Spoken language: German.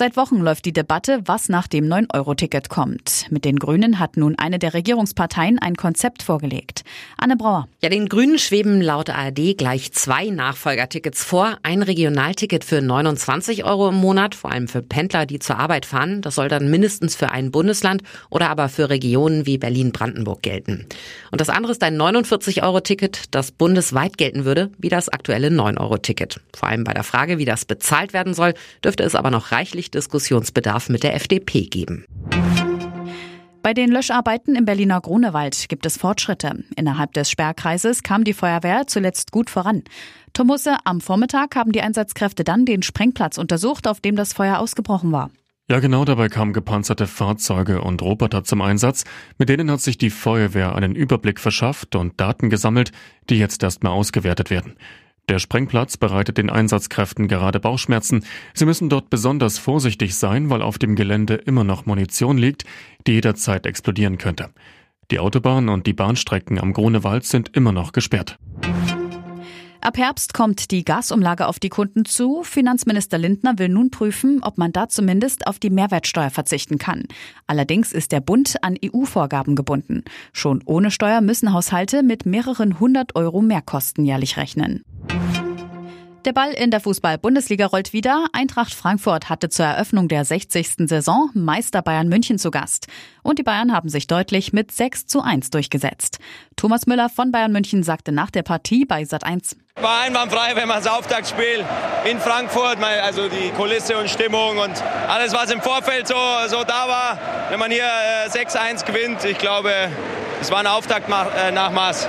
Seit Wochen läuft die Debatte, was nach dem 9-Euro-Ticket kommt. Mit den Grünen hat nun eine der Regierungsparteien ein Konzept vorgelegt. Anne Brauer. Ja, den Grünen schweben laut ARD gleich zwei Nachfolgertickets vor. Ein Regionalticket für 29 Euro im Monat, vor allem für Pendler, die zur Arbeit fahren. Das soll dann mindestens für ein Bundesland oder aber für Regionen wie Berlin-Brandenburg gelten. Und das andere ist ein 49-Euro-Ticket, das bundesweit gelten würde, wie das aktuelle 9-Euro-Ticket. Vor allem bei der Frage, wie das bezahlt werden soll, dürfte es aber noch reichlich deutlich Diskussionsbedarf mit der FDP geben. Bei den Löscharbeiten im Berliner Grunewald gibt es Fortschritte. Innerhalb des Sperrkreises kam die Feuerwehr zuletzt gut voran. Tomusse, am Vormittag haben die Einsatzkräfte dann den Sprengplatz untersucht, auf dem das Feuer ausgebrochen war. Ja, genau dabei kamen gepanzerte Fahrzeuge und Roboter zum Einsatz. Mit denen hat sich die Feuerwehr einen Überblick verschafft und Daten gesammelt, die jetzt erstmal ausgewertet werden. Der Sprengplatz bereitet den Einsatzkräften gerade Bauchschmerzen. Sie müssen dort besonders vorsichtig sein, weil auf dem Gelände immer noch Munition liegt, die jederzeit explodieren könnte. Die Autobahn und die Bahnstrecken am Grunewald sind immer noch gesperrt. Ab Herbst kommt die Gasumlage auf die Kunden zu. Finanzminister Lindner will nun prüfen, ob man da zumindest auf die Mehrwertsteuer verzichten kann. Allerdings ist der Bund an EU-Vorgaben gebunden. Schon ohne Steuer müssen Haushalte mit mehreren hundert Euro Mehrkosten jährlich rechnen. Der Ball in der Fußball-Bundesliga rollt wieder. Eintracht Frankfurt hatte zur Eröffnung der 60. Saison Meister Bayern München zu Gast. Und die Bayern haben sich deutlich mit 6 zu 1 durchgesetzt. Thomas Müller von Bayern München sagte nach der Partie bei Sat 1. War einwandfrei, wenn man das Auftaktspiel in Frankfurt, also die Kulisse und Stimmung und alles, was im Vorfeld so, so da war, wenn man hier 6-1 äh, gewinnt, ich glaube, es war ein Auftaktnachmaß.